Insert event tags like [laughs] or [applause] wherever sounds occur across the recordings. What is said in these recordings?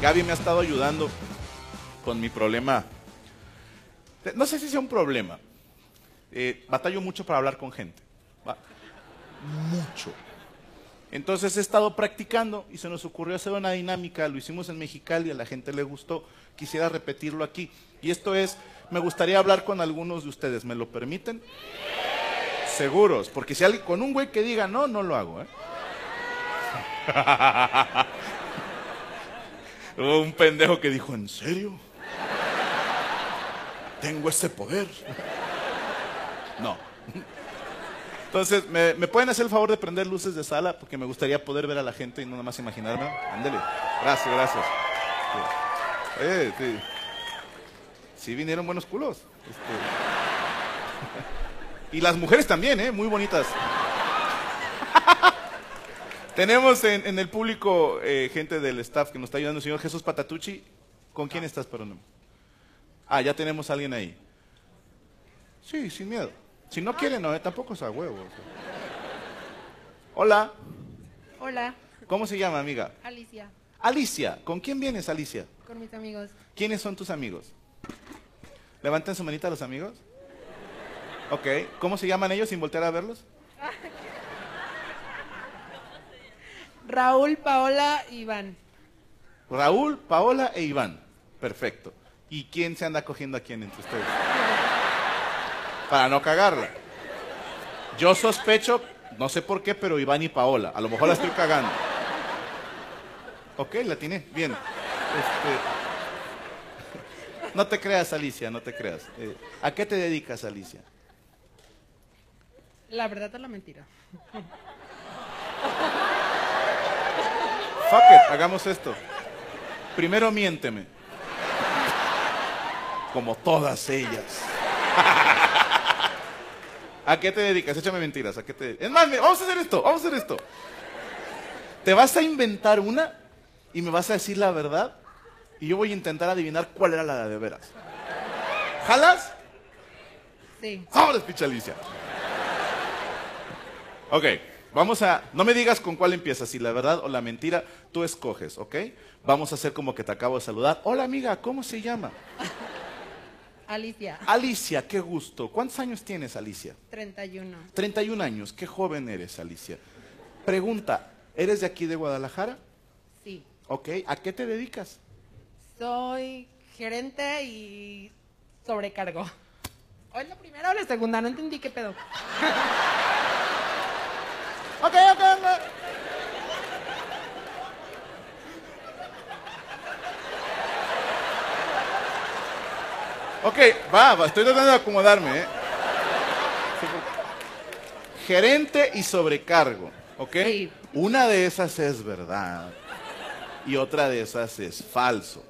Gaby me ha estado ayudando con mi problema. No sé si sea un problema. Eh, batallo mucho para hablar con gente. Mucho. Entonces he estado practicando y se nos ocurrió hacer una dinámica, lo hicimos en Mexicali, a la gente le gustó, quisiera repetirlo aquí. Y esto es, me gustaría hablar con algunos de ustedes, ¿me lo permiten? Seguros, porque si alguien con un güey que diga no, no lo hago, ¿eh? [laughs] un pendejo que dijo, ¿en serio? Tengo ese poder. No. Entonces, ¿me, pueden hacer el favor de prender luces de sala? Porque me gustaría poder ver a la gente y no nada más imaginarme. Ándele. Gracias, gracias. Sí. sí vinieron buenos culos. Este. [laughs] Y las mujeres también, ¿eh? Muy bonitas. Tenemos en, el público eh, gente del staff que nos está ayudando. Señor Jesús Patatucci, ¿con quién estás, perdón? Ah, ya tenemos a alguien ahí. Sí, sin miedo. Si no quiere, no, eh, tampoco es a huevo. Hola. Hola. ¿Cómo se llama, amiga? Alicia. Alicia. ¿Con quién vienes, Alicia? Con mis amigos. ¿Quiénes son tus amigos? Levanten su manita los amigos. Ok. ¿Cómo se llaman ellos sin voltear a verlos? Raúl, Paola, Iván. Raúl, Paola e Iván. Perfecto. ¿Y quién se anda cogiendo a quién entre ustedes? Para no cagarla. Yo sospecho, no sé por qué, pero Iván y Paola. A lo mejor la estoy cagando. Ok, la tiene. Bien. Este, no te creas, Alicia, no te creas. Eh, ¿A qué te dedicas, Alicia? La verdad es la mentira. Fuck it, hagamos esto. Primero miénteme. Como todas ellas. [laughs] ¿A qué te dedicas? Échame mentiras. ¿A qué te Es más, vamos a hacer esto, vamos a hacer esto. Te vas a inventar una y me vas a decir la verdad y yo voy a intentar adivinar cuál era la de veras. ¿Jalas? Sí. Ahora es Alicia. Ok. Vamos a, no me digas con cuál empiezas, si la verdad o la mentira, tú escoges, ¿ok? Vamos a hacer como que te acabo de saludar. Hola amiga, ¿cómo se llama? Alicia. Alicia, qué gusto. ¿Cuántos años tienes, Alicia? 31. 31 años, qué joven eres, Alicia. Pregunta, ¿eres de aquí de Guadalajara? Sí. Ok, ¿a qué te dedicas? Soy gerente y sobrecargo. ¿O es la primera o la segunda? No entendí qué pedo. [laughs] Ok, ok, ok. Ok, va, va, estoy tratando de acomodarme. ¿eh? Gerente y sobrecargo, ¿ok? Una de esas es verdad y otra de esas es falso.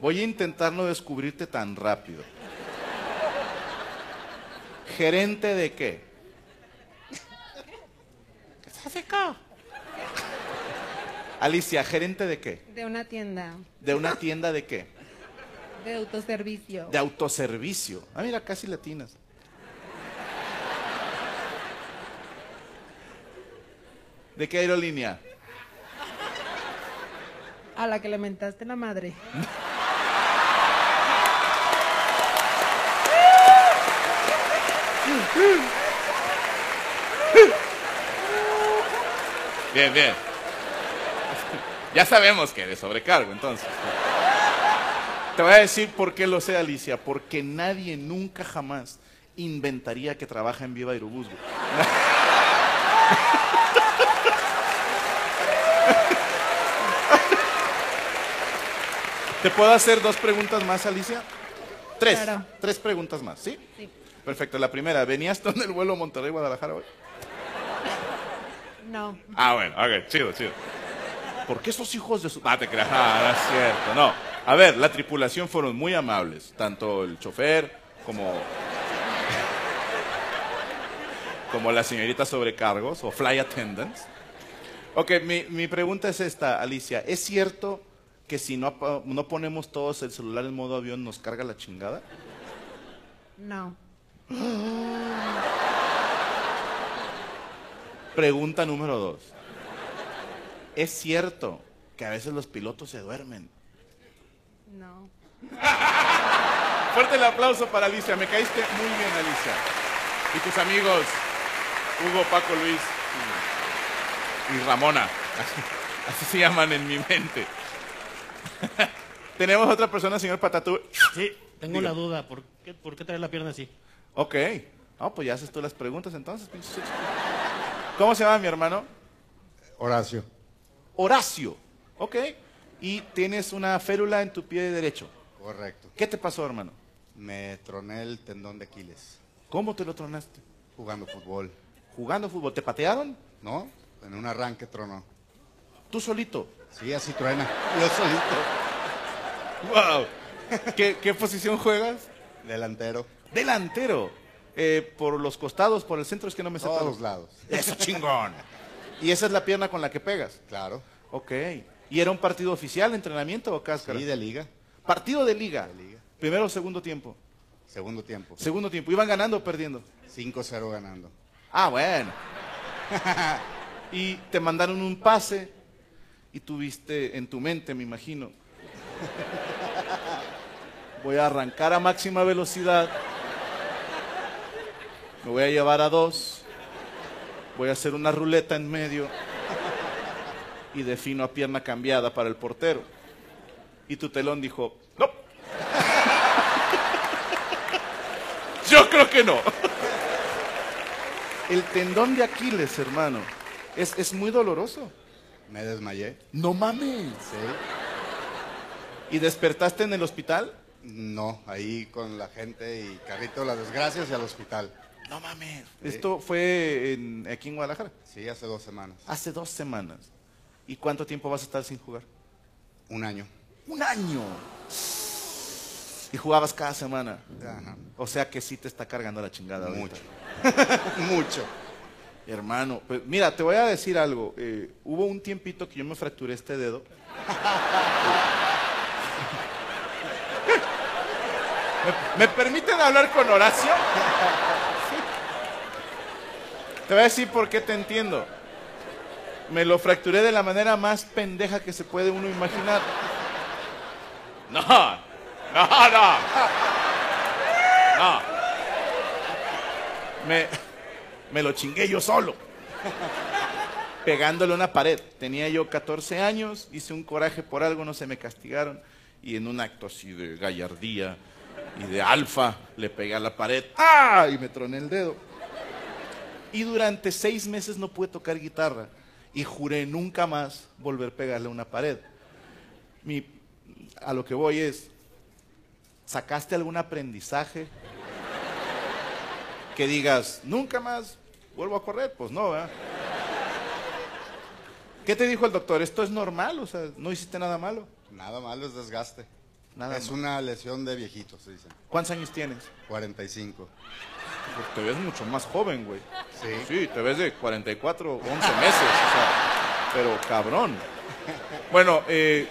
Voy a intentar no descubrirte tan rápido. ¿Gerente de qué? Alicia, ¿gerente de qué? De una tienda. ¿De una [laughs] tienda de qué? De autoservicio. De autoservicio. Ah, mira, casi latinas. ¿De qué aerolínea? A la que le mentaste la madre. [laughs] Bien, bien. Ya sabemos que de sobrecargo, entonces. Te voy a decir por qué lo sé, Alicia. Porque nadie nunca jamás inventaría que trabaja en Viva Aerobús. ¿Te puedo hacer dos preguntas más, Alicia? Tres. Tres preguntas más, ¿sí? Sí. Perfecto. La primera, ¿venías tú en el vuelo Monterrey-Guadalajara hoy? No. Ah, bueno, ok, chido, chido. ¿Por qué esos hijos de su... Ah, te creas, ah, no es cierto, no. A ver, la tripulación fueron muy amables, tanto el chofer como... como la señorita sobrecargos o fly attendants. Ok, mi, mi pregunta es esta, Alicia. ¿Es cierto que si no, no ponemos todos el celular en modo avión nos carga la chingada? No. [gasps] [gasps] Pregunta número dos. ¿Es cierto que a veces los pilotos se duermen No. Fuerte el aplauso para Alicia. Me caíste muy bien, Alicia. Y tus amigos, Hugo, Paco, Luis y, Ramona. Así, así se llaman en mi mente. Tenemos otra persona, señor Patatú. Sí, tengo una duda. ¿Por qué, ¿Por qué traer la pierna así? Ok. No, pues ya haces tú las preguntas entonces. pinche. ¿Cómo se llama mi hermano? Horacio. Horacio. Ok. Y tienes una férula en tu pie derecho. Correcto. ¿Qué te pasó, hermano? Me troné el tendón de Aquiles ¿Cómo te lo tronaste? jugando fútbol. ¿Jugando fútbol? ¿Te patearon? ¿No? En un arranque tronó. ¿Tú solito? Sí, así truena. [laughs] Yo solito. ¡Wow! ¿Qué, qué posición juegas? Delantero. Delantero. Eh, por los costados, por el centro, es que no me sé Todos todo. los lados. [laughs] Eso chingón. [laughs] Y esa es la pierna con la que pegas. Claro. Ok. ¿Y era un partido oficial, entrenamiento o cáscara? Sí, de liga. Partido de liga. De liga. Primero o segundo tiempo. Segundo tiempo. Segundo tiempo. ¿Iban ganando o perdiendo? 5-0 ganando. Ah, bueno. [laughs] y te mandaron un pase y tuviste en tu mente, me imagino. Voy a arrancar a máxima velocidad. Me voy a llevar a dos. Voy a hacer una ruleta en medio. Y defino a pierna cambiada para el portero. Y tu telón dijo, no. [laughs] Yo creo que no. El tendón de Aquiles, hermano, es, es muy doloroso. Me desmayé. No mames. Sí. ¿Y despertaste en el hospital? No, ahí con la gente y carrito las desgracias y al hospital. No mames. Esto fue en- aquí en Guadalajara. Sí, hace dos semanas. Hace dos semanas. ¿Y cuánto tiempo vas a estar sin jugar? Un año. Un año. Y jugabas cada semana. Ajá. O sea que sí te está cargando la chingada. Mucho. [laughs] Mucho. Hermano, pues mira, te voy a decir algo. Eh, hubo un tiempito que yo me fracturé este dedo. [laughs] ¿Me, me permiten hablar con Horacio? Te voy a decir por qué te entiendo. Me lo fracturé de la manera más pendeja que se puede uno imaginar. No, no, no. No. Me, me lo chingué yo solo. Pegándole a una pared. Tenía yo 14 años, hice un coraje por algo, no se me castigaron. Y en un acto así de gallardía y de alfa, le pegué a la pared. ¡Ah! Y me troné el dedo. Y durante seis meses no pude tocar guitarra. Y juré nunca más volver a pegarle a una pared. Mi, a lo que voy es, ¿sacaste algún aprendizaje? Que digas, nunca más vuelvo a correr. Pues no, ¿verdad? ¿Qué te dijo el doctor? ¿Esto es normal? O sea, ¿no hiciste nada malo? Nada malo es desgaste. Nada es malo. una lesión de viejitos, se dicen. ¿Cuántos años tienes? 45. Pues te ves mucho más joven, güey. Sí. Sí, te ves de 44, 11 meses, o sea, pero cabrón. Bueno, eh,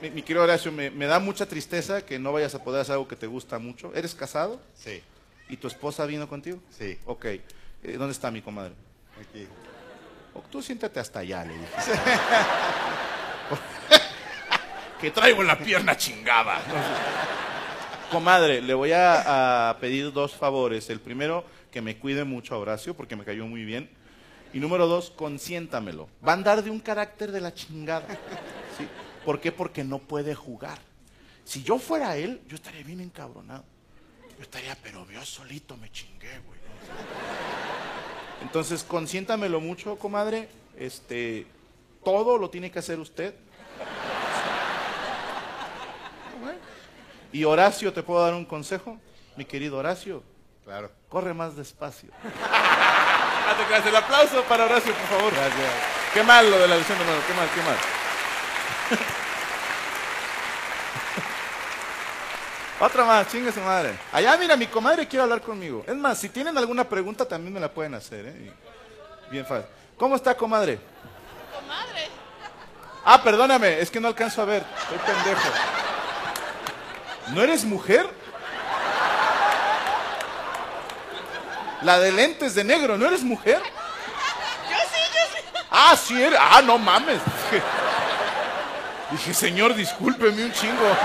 mi, mi querido Horacio, me, me da mucha tristeza que no vayas a poder hacer algo que te gusta mucho. ¿Eres casado? Sí. ¿Y tu esposa vino contigo? Sí. Ok. Eh, ¿Dónde está mi comadre? Aquí. Oh, Tú siéntate hasta allá, le dije. [laughs] que traigo la pierna chingada. Comadre, le voy a, pedir dos favores. El primero, que me cuide mucho a Horacio, porque me cayó muy bien. Y número dos, consiéntamelo. Va a andar de un carácter de la chingada. ¿Sí? ¿Por qué? Porque no puede jugar. Si yo fuera él, yo estaría bien encabronado. Yo estaría, pero yo solito me chingué, güey. Entonces, consiéntamelo mucho, comadre. Este, todo lo tiene que hacer usted. Y Horacio, ¿te puedo dar un consejo? Mi querido Horacio, Claro. corre más despacio. [laughs] Hazte clase el aplauso para Horacio, por favor. Gracias. Qué mal lo de la lesión de mano, qué mal, qué mal. [laughs] Otra más, chingue su madre. Allá, mira, mi comadre quiere hablar conmigo. Es más, si tienen alguna pregunta también me la pueden hacer, ¿eh? Bien fácil. ¿Cómo está, comadre? Comadre. Ah, perdóname, es que no alcanzo a ver. Soy pendejo. ¿No eres mujer? La de lentes de negro, ¿no eres mujer? Yo sí, yo sí. Ah, sí eres. Ah, no mames. Dije, dije, señor, discúlpeme un chingo.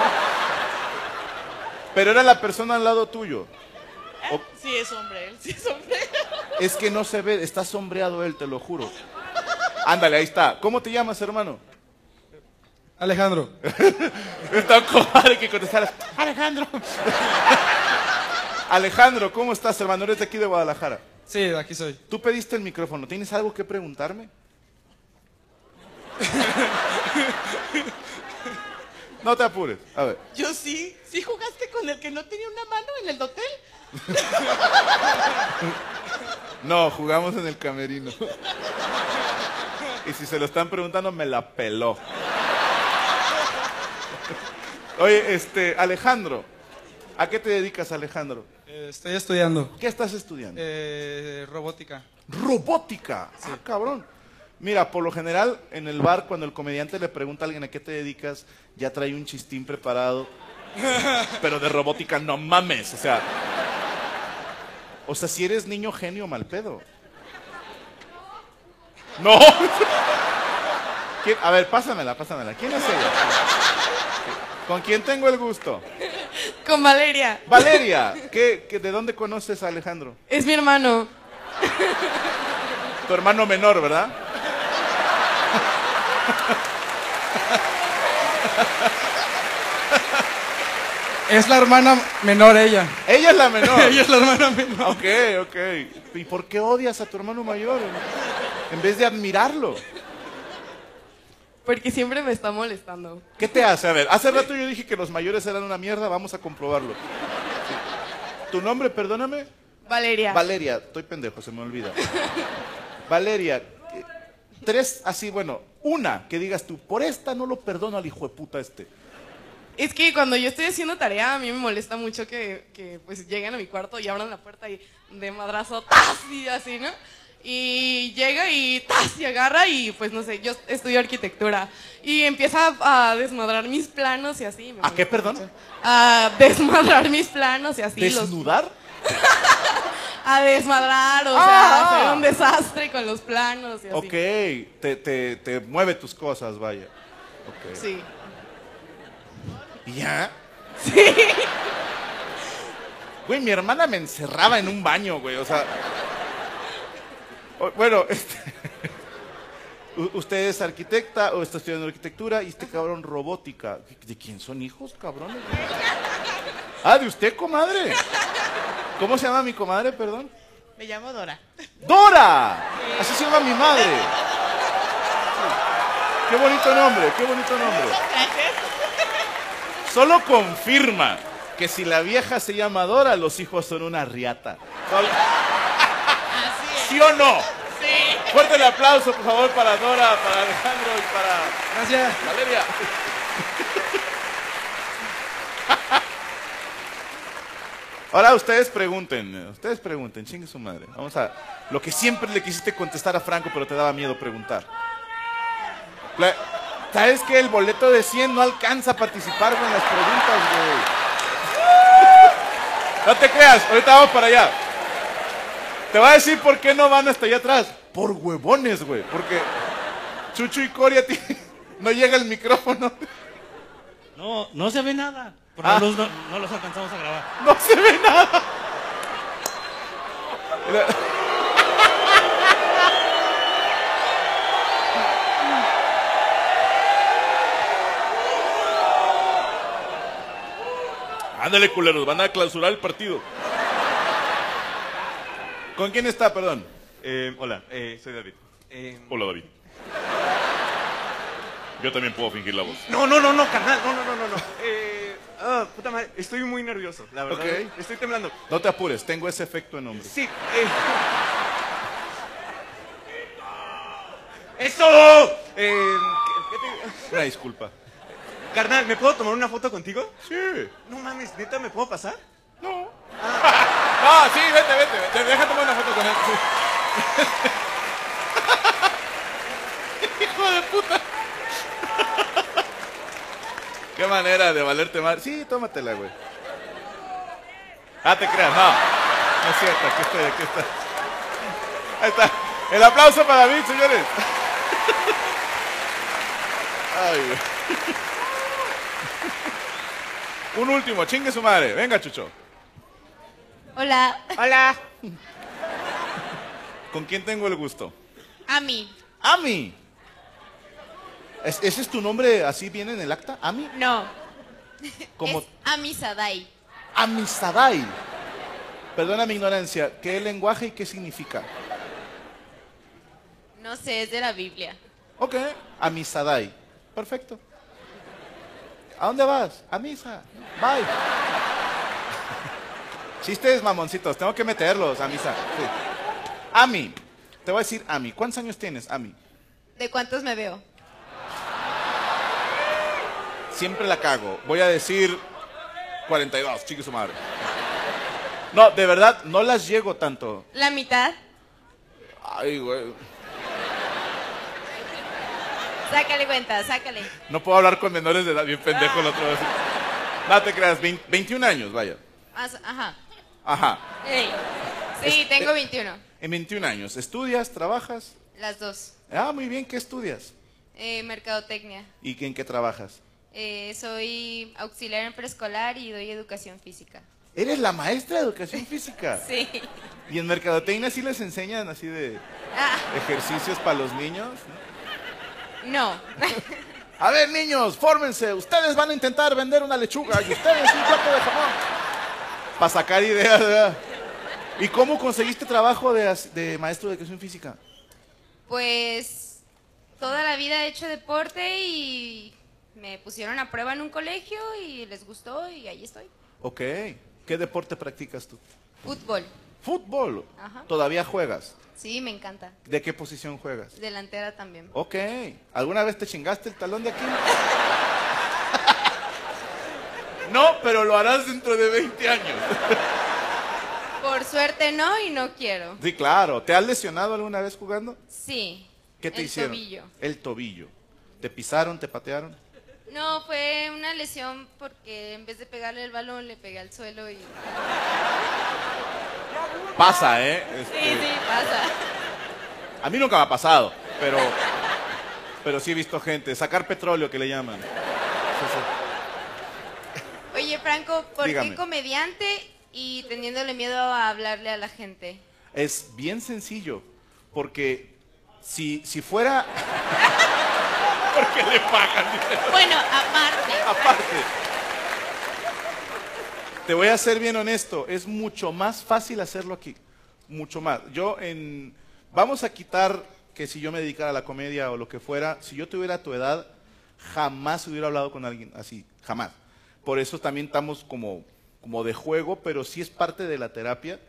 Pero era la persona al lado tuyo. O- Sí, es hombre, él sí es hombre. Es que no se ve, está sombreado él, te lo juro. Ándale, ahí está. ¿Cómo te llamas, hermano? Alejandro. [laughs] Está cobarde que contestaras. Alejandro. [laughs] Alejandro, ¿cómo estás, hermano? Eres de aquí de Guadalajara. Sí, de aquí soy. Tú pediste el micrófono. ¿Tienes algo que preguntarme? [laughs] No te apures. A ver. Yo sí. ¿Sí jugaste con el que no tenía una mano en el hotel? No, jugamos en el camerino. Y si se lo están preguntando, me la peló. Oye, este, Alejandro. ¿A qué te dedicas, Alejandro? Eh, estoy estudiando ¿Qué estás estudiando? eh, robótica. Robótica. Ah, cabrón. Mira, por lo general, en el bar, cuando el comediante le pregunta a alguien a qué te dedicas, ya trae un chistín preparado. [laughs] Pero de robótica, no mames. O sea. O sea, si eres niño genio, mal pedo. No. [laughs] ¿Quién- A ver, pásamela, pásamela. ¿Quién es ella? ¿Con quién tengo el gusto? Con Valeria. Valeria, ¿qué, qué- de dónde conoces a Alejandro? Es mi hermano. Tu hermano menor, ¿verdad? Es la hermana menor ella. Ella es la menor. [laughs] ella es la hermana menor. Ok, ok. ¿Y por qué odias a tu hermano mayor? En vez de admirarlo. Porque siempre me está molestando. ¿Qué te hace? A ver, hace rato yo dije que los mayores eran una mierda, vamos a comprobarlo. ¿Tu nombre, perdóname? Valeria. Valeria, estoy pendejo, se me olvida. Valeria, tres así, bueno, una que digas tú, por esta no lo perdono al hijo de puta este. Es que cuando yo estoy haciendo tarea, a mí me molesta mucho que, que, pues lleguen a mi cuarto y abran la puerta y de madrazo, ¡tas! y así, ¿no? Y llega y ¡tas! y agarra y pues no sé, yo estudio arquitectura y empieza a, desmadrar mis planos y así. me ¿A qué, perdón? mucho. A desmadrar [laughs] mis planos y así. los- ¿Desnudar? [laughs] a desmadrar, o sea, Ah. hacer un desastre con los planos y así. Ok, te, te, te mueve tus cosas, vaya. Sí. ¿Y ya? Sí. Güey, mi hermana me encerraba en un baño, güey, o sea... Bueno, [laughs] este... Usted es arquitecta o está estudiando arquitectura y este cabrón robótica. ¿De quién son hijos, cabrones? Ah, de usted, comadre. ¿Cómo se llama mi comadre, perdón? Me llamo Dora. ¡Dora! Así se llama mi madre. Qué bonito nombre, qué bonito nombre. Solo confirma que si la vieja se llama Dora, los hijos son una riata. ¿Sí o no? Sí. Fuerte el aplauso, por favor, para Dora, para Alejandro y para Gracias. Valeria. [laughs] Ahora ustedes pregunten, ustedes pregunten, chingue su madre. Vamos a lo que siempre le quisiste contestar a Franco, pero te daba miedo preguntar. La- ¿Sabes que el boleto de 100 no alcanza a participar en las preguntas, güey? [laughs] No te creas, ahorita vamos para allá. Te voy a decir por qué no van hasta allá atrás. Por huevones, güey. Porque Chucho y Coria [laughs] no llega el micrófono. No, no se ve nada. Por Ah. la luz no, no los alcanzamos a grabar. No se ve nada. Ándale, culeros, van a clausurar el partido. ¿Con quién está, perdón? Eh, hola, eh, soy David. Eh, Hola, David. Yo también puedo fingir la voz. no, no, no, no, carnal, no, no, no, no, no. Eh, ah, puta madre, estoy muy nervioso, la verdad. Ok. Estoy temblando. No te apures, tengo ese efecto en hombre. Sí, eh. [laughs] ¡Eso! Eh, ¿qué- qué te- Una disculpa. Carnal, ¿me puedo tomar una foto contigo? Sí. No mames, ¿neta me puedo pasar? No. Ah, sí, vete, vete, vete. Deja tomar una foto con él. [laughs] Hijo de puta. Qué manera de valerte mal. Sí, tómatela, güey. Ah, te creas, no. No es cierto, aquí estoy, aquí está. Ahí está. El aplauso para David, señores. Ay, güey. Un último, chingue su madre. Venga, Chucho. Hola, Hola. [laughs] ¿Con quién tengo el gusto? Ami. Ami. ¿Es- ¿Ese es tu nombre así viene en el acta? Ami. No, Como es Ami Sadai. Amisadai. Perdona mi ignorancia. ¿Qué lenguaje y qué significa? No sé, es de la Biblia. Ok. Amisadai. Perfecto. ¿A dónde vas? A misa. Bye. Chistes mamoncitos. Tengo que meterlos a misa. Sí. Ami. Te voy a decir Ami. ¿Cuántos años tienes, Ami? ¿De cuántos me veo? Siempre la cago. Voy a decir 42, chique su madre. No, de verdad, no las llego tanto. ¿La mitad? Ay, güey. Sácale cuenta, sácale. No puedo hablar con menores de edad, bien pendejo el otro. vez. No te creas, 20 21 años, vaya. Ah, Ajá. Ajá. Ey. Sí, tengo 21. En 21 años, ¿estudias, trabajas? Las dos. Ah, muy bien, ¿qué estudias? Eh, mercadotecnia. ¿Y en qué trabajas? Eh, soy auxiliar en preescolar y doy educación física. Eres la maestra de educación [laughs] física. Sí. ¿Y en mercadotecnia sí les enseñan así de Ah, ejercicios para los niños? no. [laughs] A ver, niños, fórmense. Ustedes van a intentar vender una lechuga y ustedes un plato de jamón. Para sacar ideas, ¿verdad? ¿Y cómo conseguiste trabajo de, maestro de educación física? Pues toda la vida he hecho deporte y me pusieron a prueba en un colegio y les gustó y ahí estoy. Ok. ¿Qué deporte practicas tú? Fútbol. Fútbol. Ajá. ¿Todavía juegas? Sí, me encanta. ¿De qué posición juegas? Delantera también. Ok. ¿Alguna vez te chingaste el talón de aquí? No, pero lo harás dentro de 20 años. Por suerte no y no quiero. Sí, claro. ¿Te has lesionado alguna vez jugando? Sí. ¿Qué te el hicieron? tobillo. El tobillo. ¿Te pisaron, te patearon? No, fue una lesión porque en vez de pegarle el balón le pegué al suelo y... Pasa, ¿eh? Sí, Este, sí, pasa. A mí nunca me ha pasado, pero, pero sí he visto gente. Sacar petróleo, que le llaman. Sí, sí. Oye, Franco, ¿por Dígame. qué comediante y teniéndole miedo a hablarle a la gente? Es bien sencillo, porque si, si fuera... [laughs] porque le pagan. [laughs] Bueno, aparte. Aparte. Te voy a ser bien honesto, es mucho más fácil hacerlo aquí. Mucho más. Yo en... Vamos a quitar que si yo me dedicara a la comedia o lo que fuera, si yo tuviera tu edad, jamás hubiera hablado con alguien así, jamás. Por eso también estamos como, como de juego, pero sí es parte de la terapia.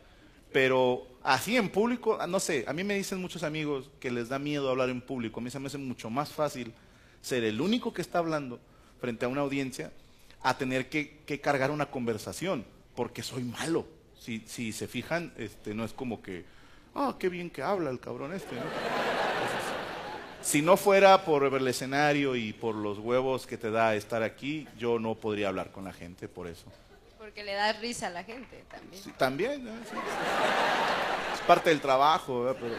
Pero así en público, ah, no sé, a mí me dicen muchos amigos que les da miedo hablar en público. A mí se me hace mucho más fácil ser el único que está hablando frente a una audiencia a tener que, que cargar una conversación, porque soy malo. Si, si se fijan, este, no es como que, ah, qué bien que habla el cabrón este. ¿no? Si no fuera por el escenario y por los huevos que te da estar aquí, yo no podría hablar con la gente por eso. Porque le da risa a la gente también. Sí, también, ¿no? Sí. es parte del trabajo. ¿verdad? Pero-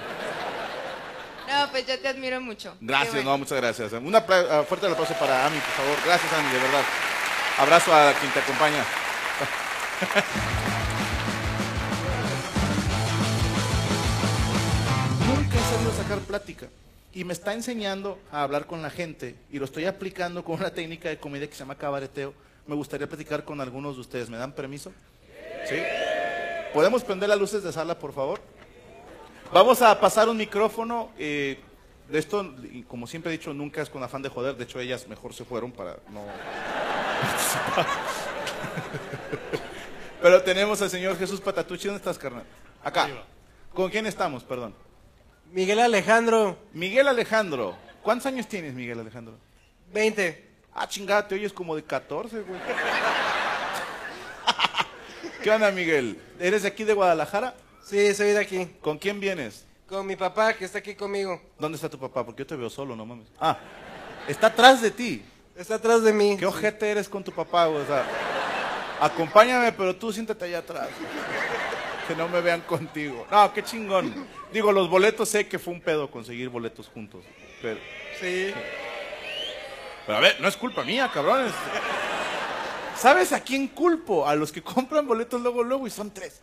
No, pues yo te admiro mucho. Gracias, bueno. no, muchas gracias. Un apla- uh, fuerte aplauso para Ami, por favor. Gracias, Ami, de verdad. Abrazo a quien te acompaña. [laughs] Nunca he sabido sacar plática y me está enseñando a hablar con la gente y lo estoy aplicando con una técnica de comedia que se llama cabareteo. Me gustaría platicar con algunos de ustedes. ¿Me dan permiso? ¿Sí? ¿Podemos prender las luces de sala, por favor? Vamos a pasar un micrófono. eh, de esto, y como siempre he dicho, nunca es con afán de joder. De hecho, ellas mejor se fueron para no participar. [laughs] Pero tenemos al señor Jesús Patatucci. ¿Dónde estás, carnal? Acá. ¿Con quién estamos? Perdón. Miguel Alejandro, Miguel Alejandro. ¿Cuántos años tienes, Miguel Alejandro? 20. Ah, chingada, te oyes como de 14, güey. [laughs] ¿Qué onda, Miguel? ¿Eres de aquí de Guadalajara? Sí, soy de aquí. ¿Con quién vienes? Con mi papá, que está aquí conmigo. ¿Dónde está tu papá? Porque yo te veo solo, no mames. Ah, está atrás de ti. Está atrás de mí. ¿Qué ojete eres con tu papá, güey? O sea, acompáñame, pero tú siéntate allá atrás. Que no me vean contigo. No, qué chingón. Digo, los boletos sé que fue un pedo conseguir boletos juntos. Pero, Sí. pero a ver, no es culpa mía, cabrones. ¿Sabes a quién culpo? A los que compran boletos luego, luego y son tres.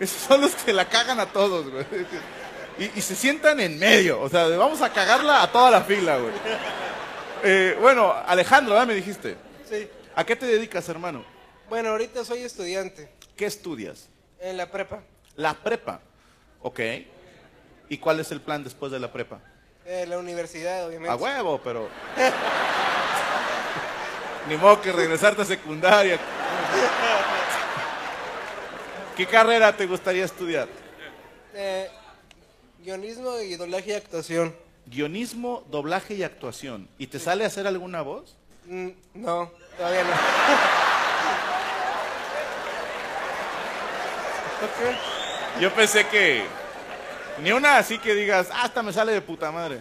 Esos son los que la cagan a todos, güey. Y, y se sientan en medio. O sea, vamos a cagarla a toda la fila, güey. Eh, bueno, Alejandro, ¿verdad? Me dijiste. Sí. ¿A qué te dedicas, hermano? Bueno, ahorita soy estudiante ¿Qué estudias? En la prepa. La prepa. Ok. ¿Y cuál es el plan después de la prepa? En la universidad, obviamente. A huevo, pero. Ni modo que regresarte a secundaria. ¿Qué carrera te gustaría estudiar? Eh, guionismo y doblaje y actuación. Guionismo, doblaje y actuación. ¿Y te sale hacer alguna voz? Mm, no, todavía no. [laughs] Yo pensé que. Ni una así que digas, "Ah, hasta me sale de puta madre.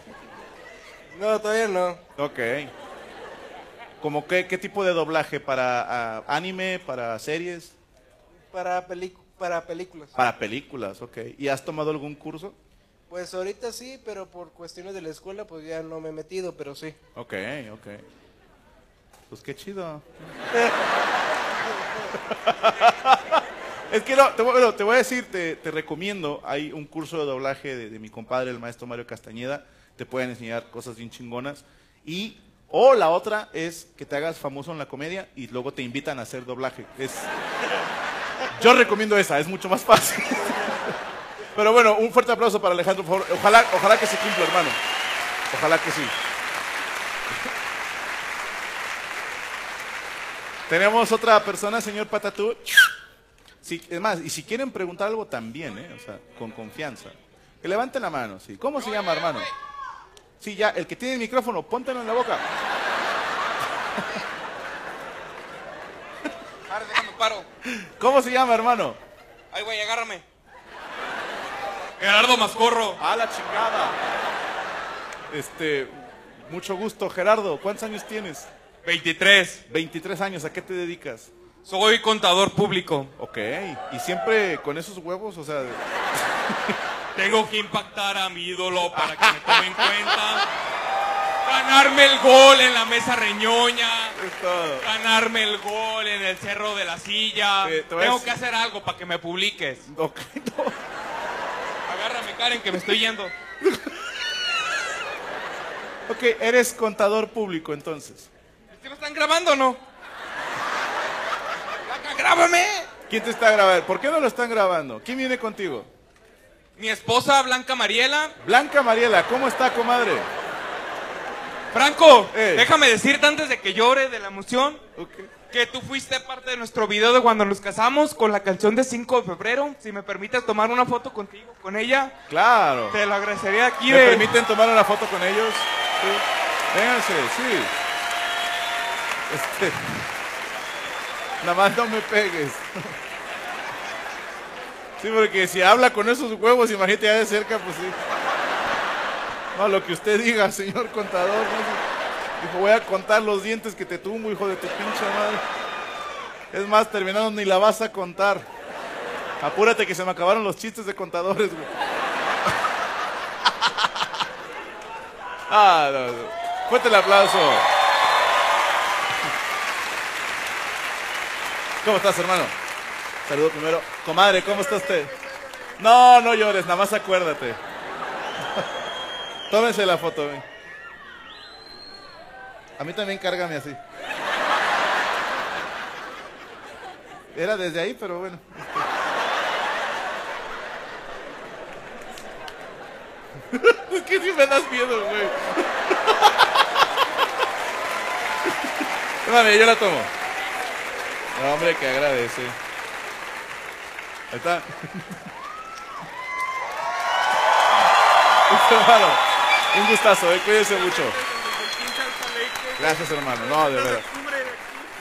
No, todavía no. Ok. ¿Como qué, qué tipo de doblaje? ¿Para ah, anime? ¿Para series? Para, para películas. Para películas, ok. ¿Y has tomado algún curso? Pues ahorita sí, pero por cuestiones de la escuela pues ya no me he metido, pero sí. Ok, ok. Pues qué chido. [laughs] es que no, te, bueno, te voy a decir, te, te recomiendo, hay un curso de doblaje de, de mi compadre, el maestro Mario Castañeda, te pueden enseñar cosas bien chingonas. Y, o la otra es que te hagas famoso en la comedia y luego te invitan a hacer doblaje. Es, yo recomiendo esa, es mucho más fácil. [laughs] Pero bueno, un fuerte aplauso para Alejandro, por favor. Ojalá, ojalá que se cumpla, hermano. Ojalá que sí. Tenemos otra persona, señor Patatú. Sí, es más, y si quieren preguntar algo también, ¿eh? O sea, con confianza. Que levanten la mano, sí. ¿Cómo se llama, hermano? Sí, ya, el que tiene el micrófono, póntelo en la boca. [laughs] Ahora déjame paro. ¿Cómo se llama, hermano? Ay, güey, agárrame. Gerardo Mascorro. A la chingada. Este, mucho gusto, Gerardo. ¿Cuántos años tienes? 23. 23 años, ¿a qué te dedicas? Soy contador público. Ok, y siempre con esos huevos, o sea, Tengo que impactar a mi ídolo para que me tome en cuenta. Ganarme el gol en la mesa reñoña. es todo. Ganarme el gol en el cerro de la silla. Sí, te voy a Tengo decir- que hacer algo para que me publiques. Ok, no. Agárrame, Karen, que me estoy yendo. Ok, eres contador público entonces. ¿Sí me están grabando o no? ¡Grábame! ¿Quién te está grabando? ¿Por qué no lo están grabando? ¿Quién viene contigo? Mi esposa, Blanca Mariela. Blanca Mariela, ¿cómo está, comadre? Franco, Eh. déjame decirte antes de que llore de la emoción que tú fuiste parte de nuestro video de cuando nos casamos con la canción de 5 de febrero. Si me permites tomar una foto contigo, con ella, Claro. te lo agradecería aquí ¿Me de... permiten tomar una foto con ellos? Sí. Vénganse, sí. Este, Nada más no me pegues. Sí, porque si habla con esos huevos, imagínate ya de cerca, pues sí. No, lo que usted diga, señor contador. ¿no? Dijo, voy a contar los dientes que te tumbo, hijo de tu pinche madre. Es más, terminando ni la vas a contar. Apúrate que se me acabaron los chistes de contadores, güey. [laughs] Ah, no, no. Fuerte el aplauso. ¿Cómo estás, hermano? Saludo primero. Comadre, ¿cómo está usted? No, no llores, nada más acuérdate. [laughs] Tómense la foto, ven. A mí también cárgame así. Era desde ahí, pero bueno. [laughs] Es que si me das miedo, güey. [laughs] Tómame, yo la tomo. No, hombre, que agradece. Ahí está. hermano, un gustazo, eh, cuídense mucho. Gracias, hermano. No, de verdad.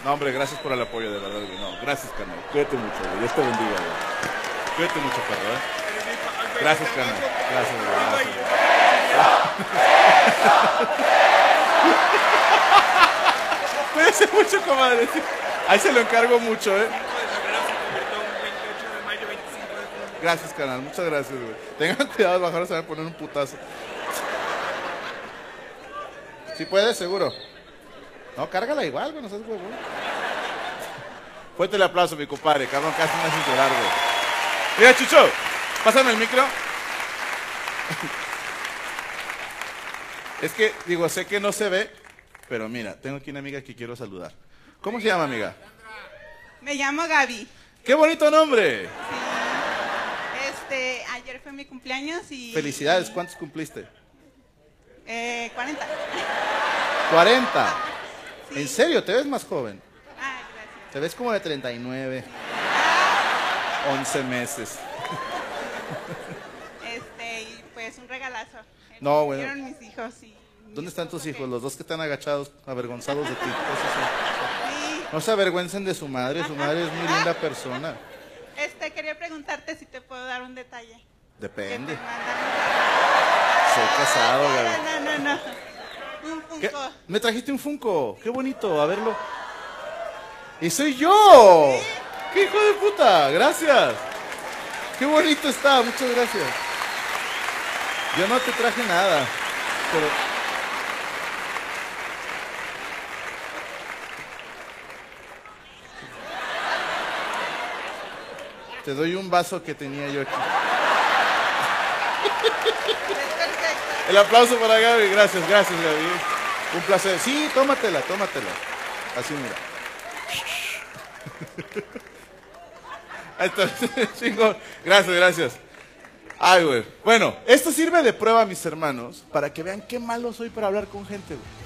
No, hombre, gracias por el apoyo, de verdad. No, gracias, carnal. Cuídate mucho, güey. Dios te bendiga, güey. Cuídate mucho, perro, ¿eh? Gracias, carnal. Gracias, güey. Gracias. [laughs] Cuídese mucho, comadre. Ahí se lo encargo mucho, ¿eh? Gracias, canal. Muchas gracias, güey. Tengan cuidado, bajar se van a poner un putazo. Si puedes, seguro. No, cárgala igual, güey, no seas huevón. Fuerte el aplauso, mi compadre. Cabrón, casi me haces llorar, güey. Mira, Chucho, pásame el micro. Es que, digo, sé que no se ve, pero mira, tengo aquí una amiga que quiero saludar. ¿Cómo se llama, amiga? Me llamo Gaby. ¡Qué bonito nombre! Este, ayer fue mi cumpleaños y... Felicidades, ¿cuántos cumpliste? Eh, 40. 40. ¿En serio? ¿Te ves más joven? Ah, gracias. Te ves como de 39. 11 meses. Este, y pues un regalazo. No, bueno. dieron mis hijos y... ¿Dónde están tus hijos? Los dos que están agachados, avergonzados de ti. Esos son. No se avergüencen de su madre, su madre es muy linda persona. Este, quería preguntarte si te puedo dar un detalle. Depende. Soy casado, Gaby. No, no, no, no. Un ¿Qué? Funko. Me trajiste un Funko. Qué bonito, a verlo. Y soy yo. ¡Qué hijo de puta! Gracias. Qué bonito está, muchas gracias. Yo no te traje nada, pero... Te doy un vaso que tenía yo aquí. El aplauso para Gaby, gracias, gracias Gaby. Un placer. Sí, tómatela, tómatela. Así mira. [laughs] Ahí está, [laughs] chingón. Gracias, gracias. Ay, güey. Bueno, esto sirve de prueba, mis hermanos, para que vean qué malo soy para hablar con gente, güey.